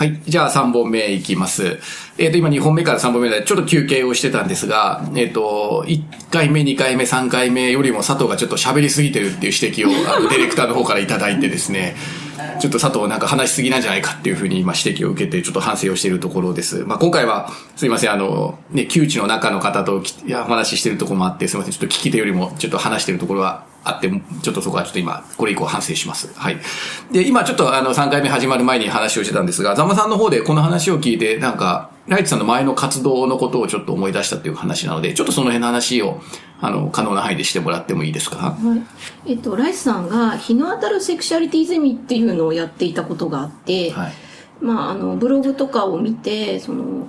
はい。じゃあ3本目いきます。えっ、と、今2本目から3本目でちょっと休憩をしてたんですが、えっ、と、1回目、2回目、3回目よりも佐藤がちょっと喋りすぎてるっていう指摘を、あの、ディレクターの方からいただいてですね、ちょっと佐藤なんか話しすぎなんじゃないかっていうふうに今指摘を受けてちょっと反省をしているところです。まあ今回はすいません、あの、ね、窮地の中の方とお話ししてるところもあって、すいません、ちょっと聞き手よりもちょっと話してるところはあって、ちょっとそこはちょっと今、これ以降反省します。はい。で、今ちょっとあの3回目始まる前に話をしてたんですが、ザンマさんの方でこの話を聞いて、なんか、ライツさんの前の活動のことをちょっと思い出したっていう話なので、ちょっとその辺の話を、あの、可能な範囲でしてもらってもいいですか？はい。えっと、ライスさんが日の当たるセクシャリティゼミっていうのをやっていたことがあって、はい。まあ、あの、ブログとかを見て、その、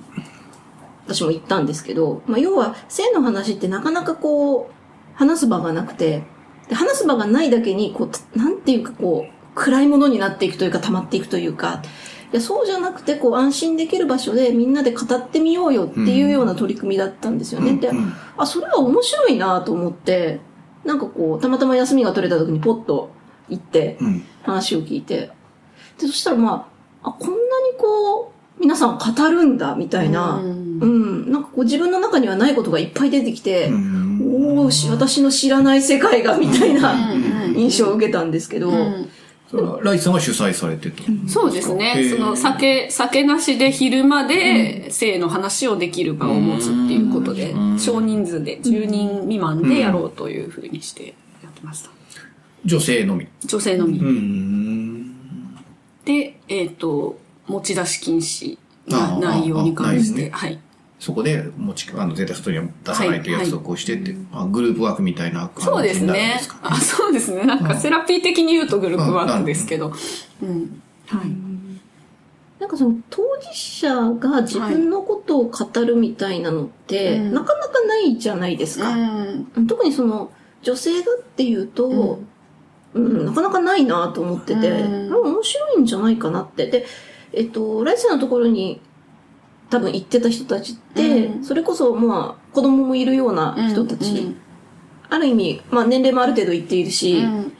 私も言ったんですけど、まあ、要は、性の話ってなかなかこう、話す場がなくて、で話す場がないだけに、こう、なんていうかこう、暗いものになっていくというか、溜まっていくというか、いや、そうじゃなくて、こう、安心できる場所でみんなで語ってみようよっていうような取り組みだったんですよね。で、あ、それは面白いなと思って、なんかこう、たまたま休みが取れた時にポッと行って、うん。話を聞いて、で、そしたらまあ、あ、こんなにこう、皆さん語るんだ、みたいな、ううん。ん、なんかこう自分の中にはないことがいっぱい出てきて、うんおーし、私の知らない世界が、みたいなうん印象を受けたんですけど、ライツさんが主催されてた。そうですねその酒、酒なしで昼間で性の話をできる場を持つっていうことでうん、少人数で10人未満でやろうというふうにしてやってました。女性のみ？女性のみ。うん。で、えっ、と、持ち出し禁止な内容に関して、はい。そこで持ち、あの、絶対外には出さないという約束をしてって、あグループワークみたいな感じそうですになるんねですか？あそうですね。なんかセラピー的に言うとグループワークですけど。うん。はい。なんかその当事者が自分のことを語るみたいなのって、うんなかなかないじゃないですか。うん。特にその女性がっていうと、うん、なかなかないなと思ってて、面白いんじゃないかなって。で、えっと、ライスのところに多分行ってた人たちって、うん。それこそまあ子供もいるような人たち、うんある意味、まあ年齢もある程度いっているし、うん。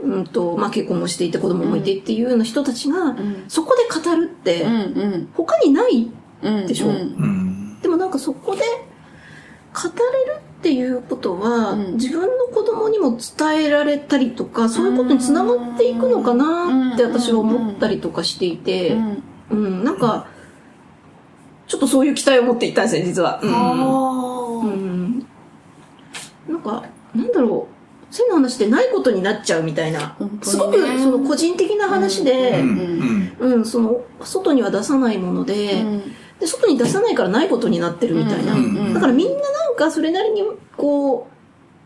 うんと、まあ結婚もしていて子供もいてっていうような人たちが、ん。そこで語るって、うん他にないうん。でしょ。うん。うん。でもなんかそこで語れるっていうことは、うん。自分の子供にも伝えられたりとか、そういうことにつながっていくのかなってうん。私は思ったりとかしていて、うん。うん、なんか、ちょっとそういう期待を持っていったんですね、実は。うん。あうん。なんか、なんだろう、性の話ってないことになっちゃうみたいな。すごくその個人的な話で、ううん。ん。うん、その、外には出さないもので、ーで、外に出さないからないことになってるみたいな。うんうんうん。だからみんななんかそれなりに、こ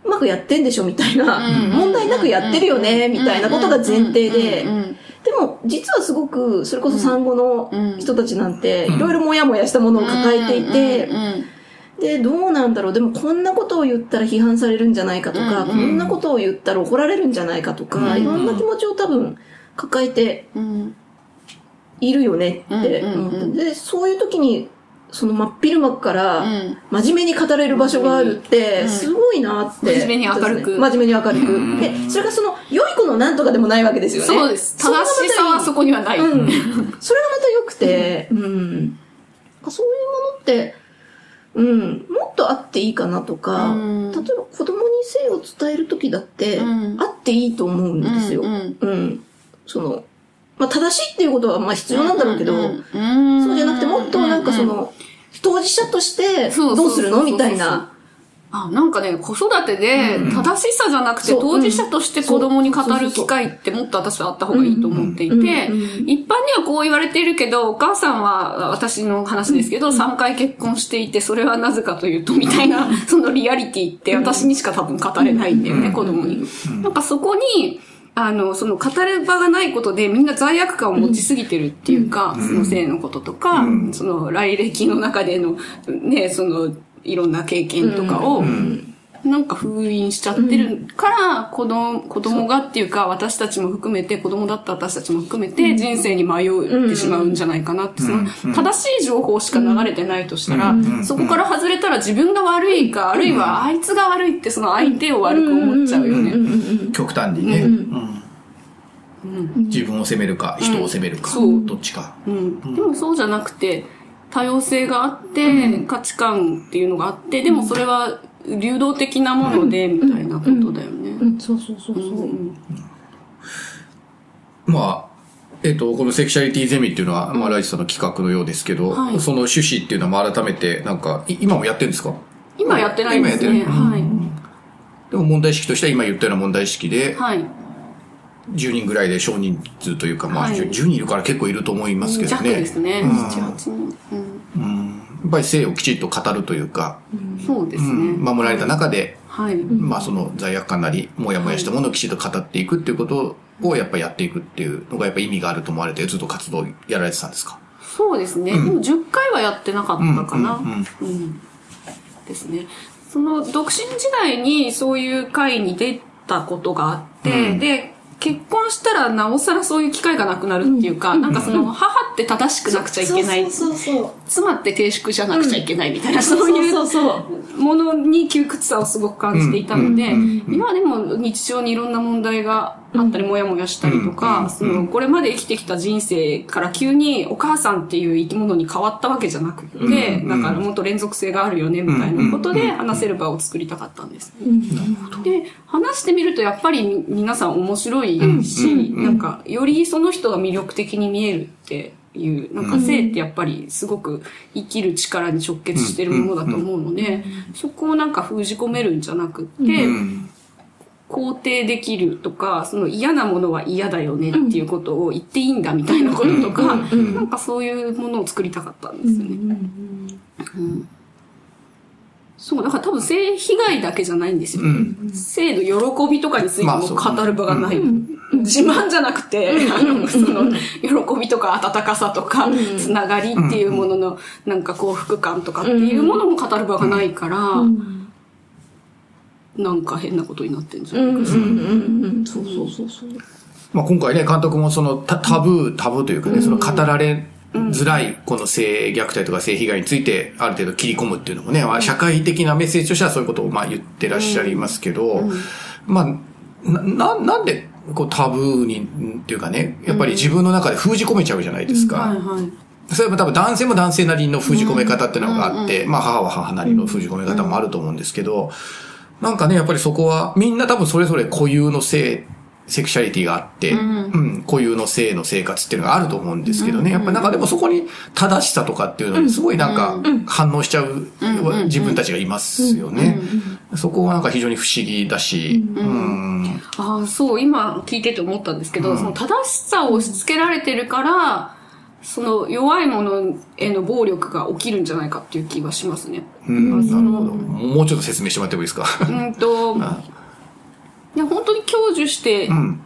う、うまくやってんでしょみたいな、うん問題なくやってるよね、みたいなことが前提で。うん、うんでも実はすごく、それこそ産後のうん。人たちなんて、うん。いろいろもやもやしたものを抱えていてう、んで、どうなんだろう、でもこんなことを言ったら批判されるんじゃないかとか、うんこんなことを言ったら怒られるんじゃないかとか、うん。いろんな気持ちを多分抱えてうん。いるよねって思って、で、そういう時に、その真っ昼間から、うん真面目に語れる場所があるって、うんすごいなって。真面目に明るく真面目に明るく。うんで、それがその、良い子のなんとかでもないわけですよね。そうです。正しさはそこにはない。うん。それがまた良くて、うん。そういうものって、うん、もっとあっていいかなとか、うん例えば子供に性を伝える時だって、うんあっていいと思うんですよ。うんうん。その、まあ、正しいっていうことはまあ必要なんだろうけど、うんそうじゃなくてもっとなんかその、当事者としてどうするのみたいな。あ、なんかね、子育てで正しさじゃなくて当事者として子供に語る機会ってもっと私はあった方がいいと思っていて、一般にはこう言われているけど、お母さんは私の話ですけど、3回結婚していて、それはなぜかというと、みたいな、そのリアリティって私にしか多分語れないんだよね、子供に。なんかそこに、あの、その語る場がないことでみんな罪悪感を持ちすぎてるっていうか、その性のこととか、その来歴の中での、ね、その、いろんな経験とかを、なんか封印しちゃってるから、子供、子供がっていうか、私たちも含めて、子供だった私たちも含めて、人生に迷ってしまうんじゃないかなって、その、正しい情報しか流れてないとしたら、そこから外れたら自分が悪いか、あるいはあいつが悪いって、その相手を悪く思っちゃうよね。極端にね。うん。うん。自分を責めるか、人を責めるか、そう。どっちか。うん。でもそうじゃなくて、多様性があって、価値観っていうのがあって、でもそれは流動的なもので、みたいなことだよね。うん、そうそうそうそう。うんまあ、えっ、と、このセクシャリティゼミっていうのは、まあ、ライチさんの企画のようですけど、はいその趣旨っていうのは、まあ、改めて、なんか、い今もやってるんですか？今やってないんですね。今やってないはい。でも問題意識としては今言ったような問題意識で、はい。10人ぐらいで少人数というか、まあ、はい10人いるから結構いると思いますけど弱ね。ですね。うん7、8人。うんやっぱり性をきちっと語るというか、そうですうんね。守られた中で、はい。まあその罪悪感なり、もやもやしたものをきちっと語っていくっていうことをやっぱりやっていくっていうのがやっぱ意味があると思われてずっと活動やられてたんですか？そうですね。でも10回はやってなかったかな。うんうんうんですね。その独身時代にそういう会に出たことがあって、うんで、結婚したらなおさらそういう機会がなくなるっていうか、なんかその母って正しくなくちゃいけない、そうそうそう。妻って低粛じゃなくちゃいけないみたいな、そういうそうそうものに窮屈さをすごく感じていたので、うんうん今でも日常にいろんな問題があったり、もやもやしたりとか、うん。その、これまで生きてきた人生から急にお母さんっていう生き物に変わったわけじゃなくて、うん。だからもっと連続性があるよね、みたいなことで話せる場を作りたかったんです。で、話してみるとやっぱり皆さん面白いし、なんか、よりその人が魅力的に見えるっていう、なんか性ってやっぱりすごく生きる力に直結してるものだと思うので、そこをなんか封じ込めるんじゃなくって、うん肯定できるとか、その嫌なものは嫌だよねっていうことを言っていいんだみたいなこととか、なんかそういうものを作りたかったんですよね。うんそう、だから多分性被害だけじゃないんですよ。うん。性の喜びとかについても語る場がない。自慢じゃなくて、あの、その、喜びとか温かさとか、つながりっていうものの、なんか幸福感とかっていうものも語る場がないから、なんか変なことになってんじゃないか。そうそうそうそう。まあ、今回ね、監督もそのタタブー、タブーというかね、その語られづらい、この性虐待とか性被害について、ある程度切り込むっていうのもね、まあ、社会的なメッセージとしてはそういうことをまあ言ってらっしゃいますけど、まあ、な、ななんで、こうタブーに、っていうかね、やっぱり自分の中で封じ込めちゃうじゃないですか。それは多分男性も男性なりの封じ込め方っていうのがあって、まあ母は母なりの封じ込め方もあると思うんですけど、なんかね、やっぱりそこはみんな多分それぞれ固有の性、セクシャリティがあって、うん、固有の性の生活っていうのがあると思うんですけどね、やっぱりなんかでもそこに正しさとかっていうのにすごいなんか反応しちゃう自分たちがいますよね。そこはなんか非常に不思議だし、うんああ、そう、今聞いてて思ったんですけど、その正しさを押し付けられてるから、その弱いものへの暴力が起きるんじゃないかっていう気がしますね。うん、なるほど。もうちょっと説明してもらってもいいですか？うんと、いや、本当に享受してうん。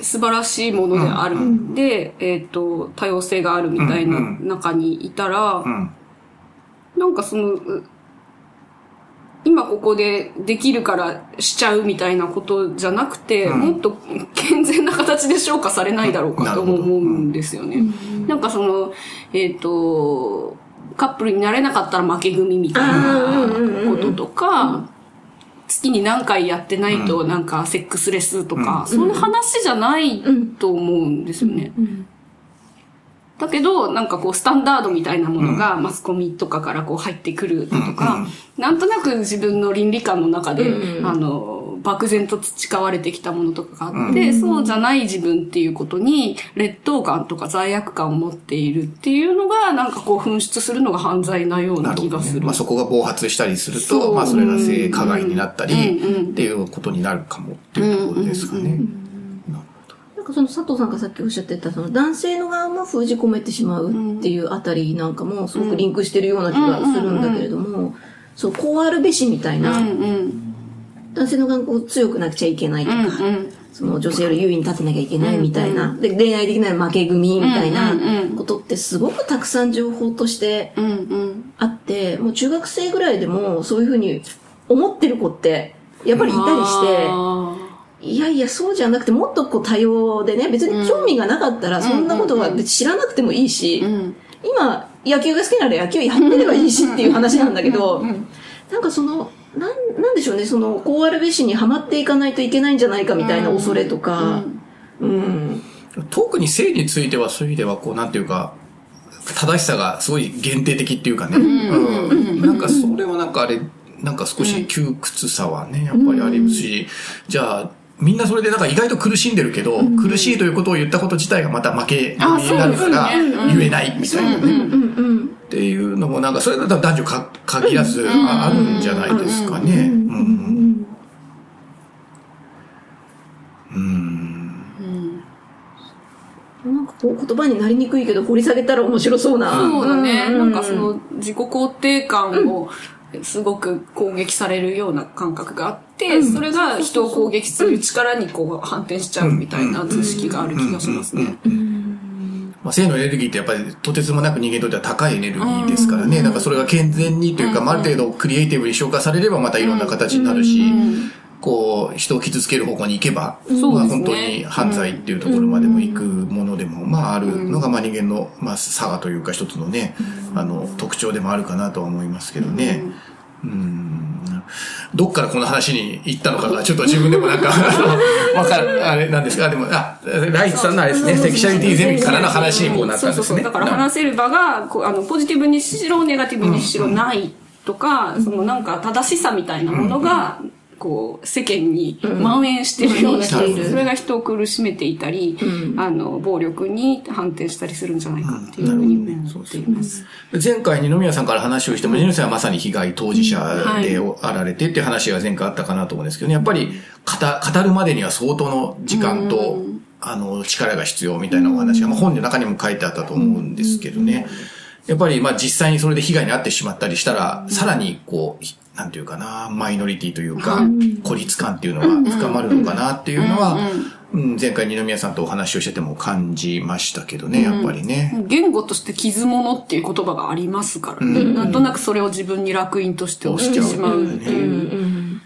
素晴らしいものであるんで、えっ、と、多様性があるみたいなうん中にいたら、うん。なんかその、う今ここでできるからしちゃうみたいなことじゃなくて、うんもっと健全な形で消化されないだろうかとも思うんですよね。なんかその、えっ、と、カップルになれなかったら負け組みたいなこととか、月に何回やってないとなんかセックスレスとか、そういう話じゃないと思うんですよね。だけど、なんかこう、スタンダードみたいなものが、マスコミとかからこう入ってくるとか、なんとなく自分の倫理観の中で、あの、漠然と培われてきたものとかがあって、そうじゃない自分っていうことに、劣等感とか罪悪感を持っているっていうのが、なんかこう、噴出するのが犯罪なような気がする。まあ、そこが暴発したりすると、まあ、それが性加害になったり、うんうんっていうことになるかもっていうところですかね。なんかその佐藤さんがさっきおっしゃってた、その男性の側も封じ込めてしまうっていうあたりなんかもすごくリンクしてるような気がするんだけれども、そう、こうあるべしみたいな、うんうん。男性の側がこう強くなくちゃいけないとうんか、うん。その女性より優位に立てなきゃいけないみたいな、で、恋愛できない負け組みたいなうんうんうんことってすごくたくさん情報としてうんうん。あって、もう中学生ぐらいでもそういうふうに思ってる子ってやっぱりいたりして、あいやいや、そうじゃなくて、もっとこう多様でね、別に興味がなかったら、そんなことは別に知らなくてもいいし。今、野球が好きなら野球やってればいいしっていう話なんだけど、なんかその、なん、なんでしょうね、その、こうあるべしにはまっていかないといけないんじゃないかみたいな恐れとか、うん、特に性についてはそういう意味では、こう、なんていうか、正しさがすごい限定的っていうかね。うん。なんかそれはなんかあれ、なんか少し窮屈さはね、やっぱりありますし、じゃあ、みんなそれでなんか意外と苦しんでるけど、苦しいということを言ったこと自体がまた負けになるから、言えないみたいなね。っていうのもなんか、それだったら男女か限らずああるんじゃないですかね。うん。うん。なんかこう言葉になりにくいけど掘り下げたら面白そうな。そうだね。うなんかその自己肯定感をすごく攻撃されるような感覚があって、それが人を攻撃する力にこう反転しちゃうみたいな図式がある気がしますね。まあ、性のエネルギーってやっぱりとてつもなく人間にとっては高いエネルギーですからね。だからそれが健全にというか、まあある程度クリエイティブに消化されればまたいろんな形になるし、こう、人を傷つける方向に行けば、そうまあ本当に犯罪っていうところまでも行くものでも、まああるのが、まあ人間の、まあ差がというか一つのね、あの、特徴でもあるかなとは思いますけどね。うんどっからこの話に行ったのかが、ちょっと自分でもなんか、あのわかる、あれなんですが、でも、あ、ライツさんのあれですね、セクシャリティゼミからの話にこうなったんですね。そうそうそう。だから話せる場が、こうあの、ポジティブにしろ、ネガティブにしろないとか、そのなんか正しさみたいなものが、こう、世間に蔓延しているような気がする。それが人を苦しめていたり、あの、暴力に反転したりするんじゃないかっていうふうに思っています。前回二宮さんから話をしても、二宮さんはまさに被害当事者であられてっていう話が前回あったかなと思うんですけどね、やっぱり語語るまでには相当の時間と、あの、力が必要みたいなお話が、まあ、本の中にも書いてあったと思うんですけどね。やっぱり、まあ実際にそれで被害に遭ってしまったりしたら、さらにこう、なんていうかな、マイノリティというか、孤立感っていうのが深まるのかなっていうのは、うん。前回二宮さんとお話をしてても感じましたけどね、やっぱりね。言語として傷物っていう言葉がありますからね。なんとなくそれを自分に楽印として押してしまうっていう。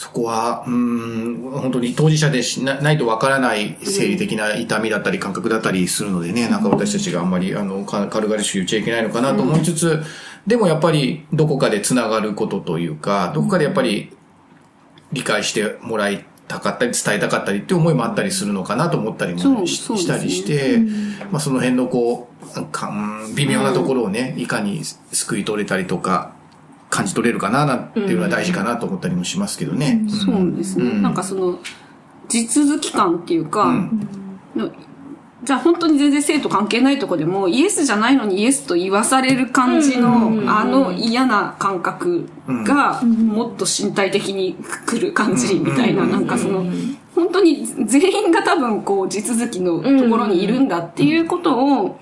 そこは、うん、本当に当事者でしなないとわからない生理的な痛みだったり感覚だったりするのでね、なんか私たちがあんまり、あの、か軽々しく言っちゃいけないのかなと思いつつ、でもやっぱりどこかで繋がることというか、どこかでやっぱり理解してもらいたかったり伝えたかったりっていう思いもあったりするのかなと思ったりもしたりして、まあその辺のこう、微妙なところをね、いかに救い取れたりとか、感じ取れるかななんていうのは大事かなと思ったりもしますけどね。そうですね。なんかその、地続き感っていうか、のじゃあ本当に全然生と関係ないとこでも、イエスじゃないのにイエスと言わされる感じの、あの嫌な感覚が、もっと身体的に来る感じみたいな、なんかその、本当に全員が多分こう地続きのところにいるんだっていうことを、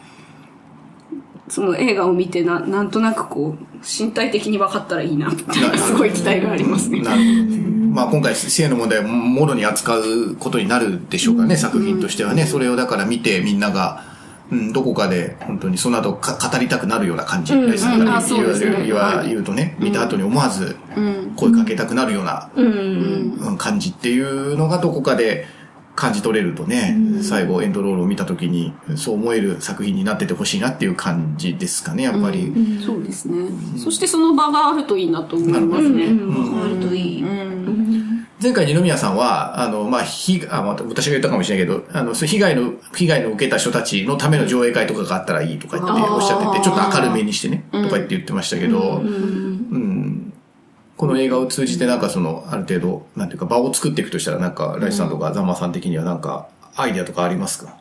その映画を見てな、なんとなくこう、身体的に分かったらいいな、みたいな、すごい期待がありますね。なるほど。ね。まあ今回性の問題をもろに扱うことになるでしょうからね、作品としてはね。それをだから見てみんなが、うん、どこかで本当にその後か語りたくなるような感じ、ライスさん。があそうですね。言わ言わはい。言うとね、見た後に思わず声かけたくなるような、うん感じっていうのがどこかで感じ取れるとね、最後エンドロールを見た時にそう思える作品になっててほしいなっていう感じですかね、やっぱり。そうですね。そしてその場があるといいなと思いますね。うん、あるといい。前回二宮さんは、あの、まあ、ひ、あ、まあ、私が言ったかもしれないけど、あの、被害の、被害の受けた人たちのための上映会とかがあったらいいとか言っておっしゃってて、ちょっと明るめにしてね、とか言って言ってましたけど、うん。この映画を通じてなんかその、ある程度、なんていうか場を作っていくとしたら、なんか、ライスさんとかザンマさん的にはなんか、アイデアとかありますか？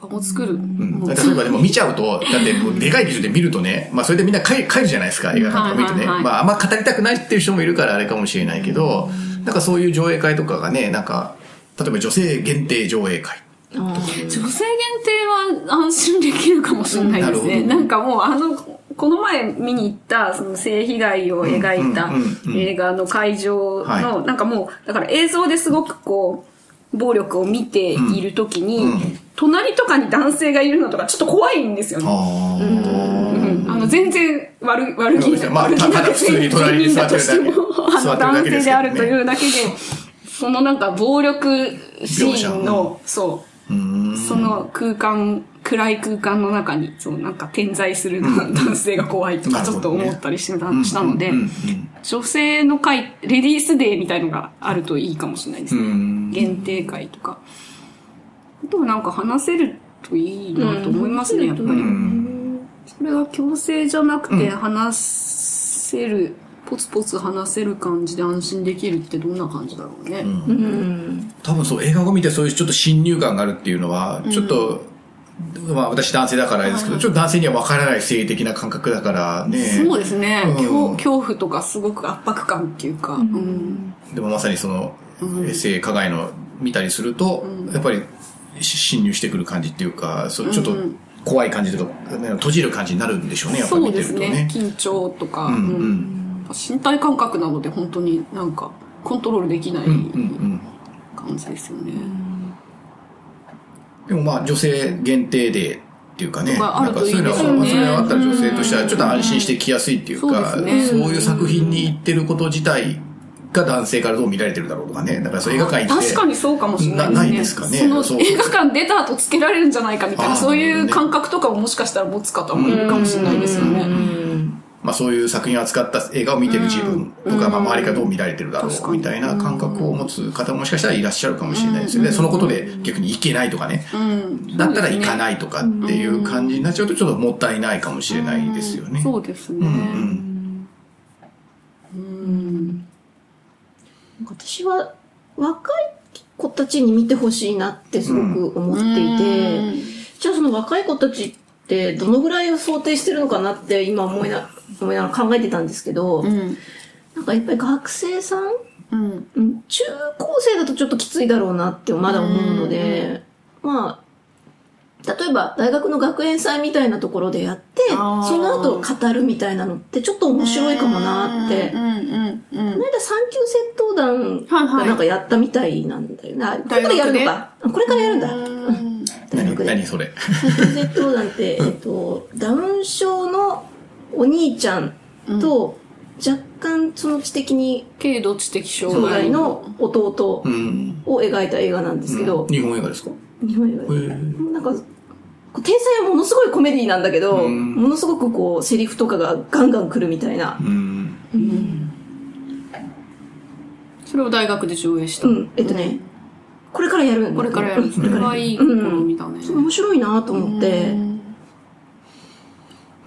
場を作る。うん。例えばでも見ちゃうと、だってもうでかい劇場で見るとね、まあそれでみんな帰帰るじゃないですか、映画なんか見てね。まああんま語りたくないっていう人もいるからあれかもしれないけど、なんかそういう上映会とかがね、なんか、例えば女性限定上映会。女性限定は安心できるかもしれないですね。なんかもうあの、この前見に行ったその性被害を描いた映画の会場はの、なんかもう、だから映像ですごくこう、暴力を見ているときに、隣とかに男性がいるのとかちょっと怖いんですよね。あの、全然悪、悪気な、まあ普通に隣に座ってるだ 男性であるというだけで、そのなんか暴力シーンの、そう、その空間、暗い空間の中に、そう、なんか点在する男性が怖いとかちょっと思ったりしてたしたのでうんうん、女性の会、レディースデーみたいのがあるといいかもしれないですね。うん限定会とか。あとはなんか話せるといいなと思いますね、やっぱり。それが強制じゃなくて話せる、ポツポツ話せる感じで安心できるってどんな感じだろうね。うん。多分そう映画を見てそういうちょっと侵入感があるっていうのは、ちょっと、まあ私男性だからですけど、ちょっと男性には分からない性的な感覚だからね。そうですね、うん。恐恐怖とかすごく圧迫感っていうか、うん。でもまさにその、性加害の見たりすると、やっぱりし侵入してくる感じっていうか、そうちょっと怖い感じとか、ね閉じる感じになるんでしょうね、やっぱりそう見てるとね。ですね緊張とか、うんううん。ん身体感覚なので本当になんかコントロールできないうんうん。感じですよね、でもまあ女性限定でっていうかね、まああるといいなんかですよねそういうのは、それがあったら女性としてはちょっと安心してきやすいっていうか、そういう作品に行ってること自体が男性からどう見られてるだろうとかね。だからそう映画館行って。確かにそうかもしれないですね。なないですかね映画館出た後つけられるんじゃないかみたいな、そういう感覚とかももしかしたら持つ方もいるかもしれないですよね。まあそういう作品を扱った映画を見てる自分とか、まあ周りがどう見られてるだろうみたいな感覚を持つ方ももしかしたらいらっしゃるかもしれないですよね。そのことで逆に行けないとかね。うん。だったら行かいないとかっていう感じになっちゃうとちょっともったいないかもしれないですよね。そうですね。うん私は若い子たちに見てほしいなってすごく思っていて、じゃあその若い子たちってどのぐらいを想定してるのかなって今思いな思いながら考えてたんですけど、うん。なんかやっぱり学生さん、うん。うん中高生だとちょっときついだろうなってまだ思うので、まあ、例えば大学の学園祭みたいなところでやって、その後語るみたいなのってちょっと面白いかもなって、うんうんうん。この間三級窃盗団がなんかやったみたいなんだよね。あこれからやるのか。あこれからやるんだ。で。何何それ。三級窃盗団って、えっと、ダウン症のお兄ちゃんと、若干その知的に軽度知的障障害害の弟うん。を描いた映画なんですけど、日本映画ですか？日本映画へーなんか、天才はものすごいコメディなんだけど、うんものすごくこう、セリフとかがガンガン来るみたいなう。ん。それを大学で上映した。うん、えっとね、これからやる。これからやる。んです。うん。これはいい試みだね。面白いなと思って、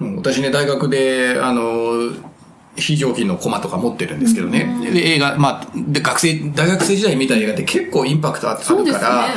うん。私ね、大学で、あの、非常勤のコマとか持ってるんですけどね。で、映画、まあ、で、学生、大学生時代に見た映画って結構インパクトああそうですね。るから、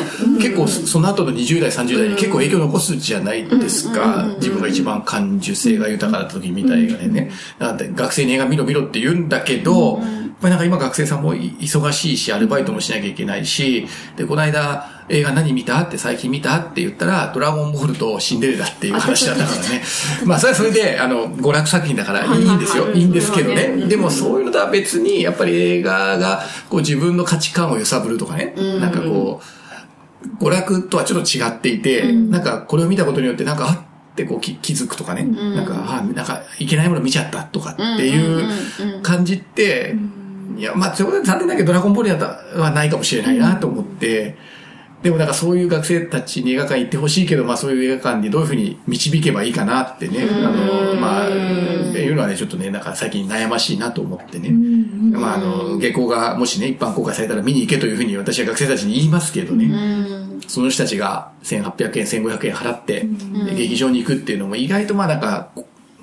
結構そその後の20代、30代に結構影響残すじゃないですか。自分が一番感受性が豊かだった時に見た映画でね。なんで学生に映画見ろ見ろって言うんだけど、やっぱりなんか今学生さんもい忙しいし、アルバイトもしなきゃいけないし、で、この間、映画何見た？って最近見た？って言ったら、ドラゴンボールとシンデレラっていう話だったからね。まあ、それはそれで、あの、娯楽作品だからいいんですよ。いいんですけどね。でもそういうのとは別に、やっぱり映画が、こう自分の価値観を揺さぶるとかね。なんかこう、娯楽とはちょっと違っていて、なんかこれを見たことによって、なんか、あってこう気気づくとかね。なんか、あ、なんか、いけないもの見ちゃったとかっていう感じって、いや、まあ、それは残念だけど、ドラゴンボールやったはないかもしれないなと思って、でもなんかそういう学生たちに映画館行ってほしいけど、まあそういう映画館にどういうふうに導けばいいかなってね、あの、まあ、いうのはね、ちょっとね、なんか最近悩ましいなと思ってね。まああの、下校がもしね、一般公開されたら見に行けというふうに私は学生たちに言いますけどね。その人たちが1800円、1500円払って、で劇場に行くっていうのも意外とまあなんか、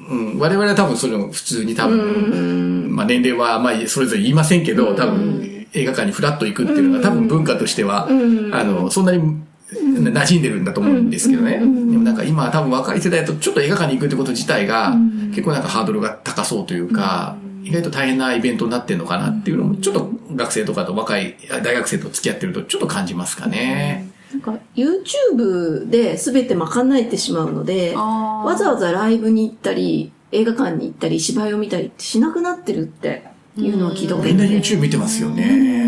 うん、我々は多分それを普通に多分、まあ年齢はまあそれぞれ言いませんけど、多分映画館にフラッと行くっていうのが多分文化としては、あの、そんなに馴染んでるんだと思うんですけどね。でもなんか今多分若い世代だとちょっと映画館に行くってこと自体が結構なんかハードルが高そうというか、意外と大変なイベントになってるのかなっていうのもちょっと学生とかと若い大学生と付き合ってるとちょっと感じますかね。なんか YouTube で全て賄えてしまうので、わざわざライブに行ったり、映画館に行ったり、芝居を見たりってしなくなってるっていうのは聞いたことあみんなる、YouTube 見てますよね。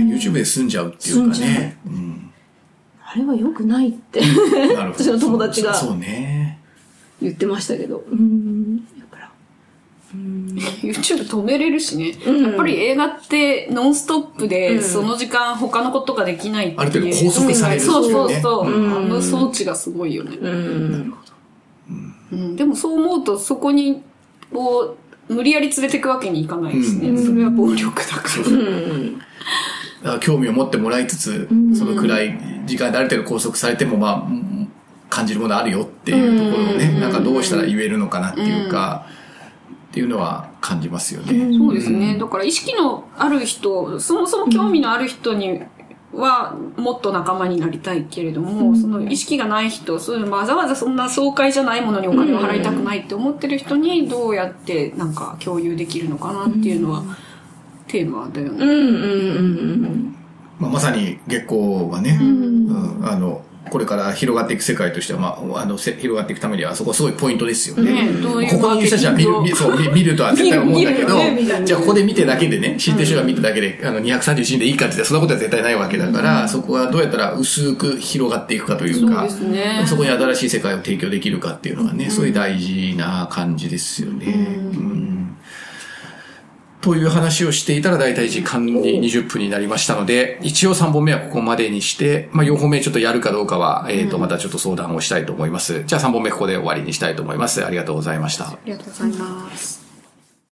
YouTube で済んじゃうっていうかね。うんあれは良くないってなるほど 私の友達がそうそうね。言ってましたけど。YouTube 止めれるしね。やっぱり映画ってノンストップで、その時間他のことができないっていう。ある程度拘束されるっていうねそうそうそう。うんあの装置がすごいよね。うん。うん、でもそう思うとそこに、こう、無理やり連れてくわけにいかないですね。それは暴力だから。うん。だから興味を持ってもらいつつ、その暗い時間である程度拘束されても、まあ、うん感じるものあるよっていうところをね、なんかどうしたら言えるのかなっていうか、っていうのは感じますよね。そうですね。だから意識のある人、そもそも興味のある人にはもっと仲間になりたいけれども、その意識がない人、そういうわざわざそんな爽快じゃないものにお金を払いたくないって思ってる人にどうやってなんか共有できるのかなっていうのはテーマだよね。うんうんうんまあ、まさに月光はね、うん。あの、これから広がっていく世界としては、まあ、あの、せ広がっていくためには、そこすごいポイントですよね。ここにいる人たちは見る、見そう見見るとは絶対思うんだけどねじゃあここで見てだけでね、知ってる人が見てだけで、あの、231でいいかって言ったらそんなことは絶対ないわけだから、そこはどうやったら薄く広がっていくかというか、そね。そこに新しい世界を提供できるかっていうのがね、すごい大事な感じですよね。うんという話をしていたら大体時間に20分になりましたので、一応3本目はここまでにして、まあ4本目ちょっとやるかどうかは、えっ、と、またちょっと相談をしたいと思います。じゃあ3本目ここで終わりにしたいと思います。ありがとうございました。ありがとうございます。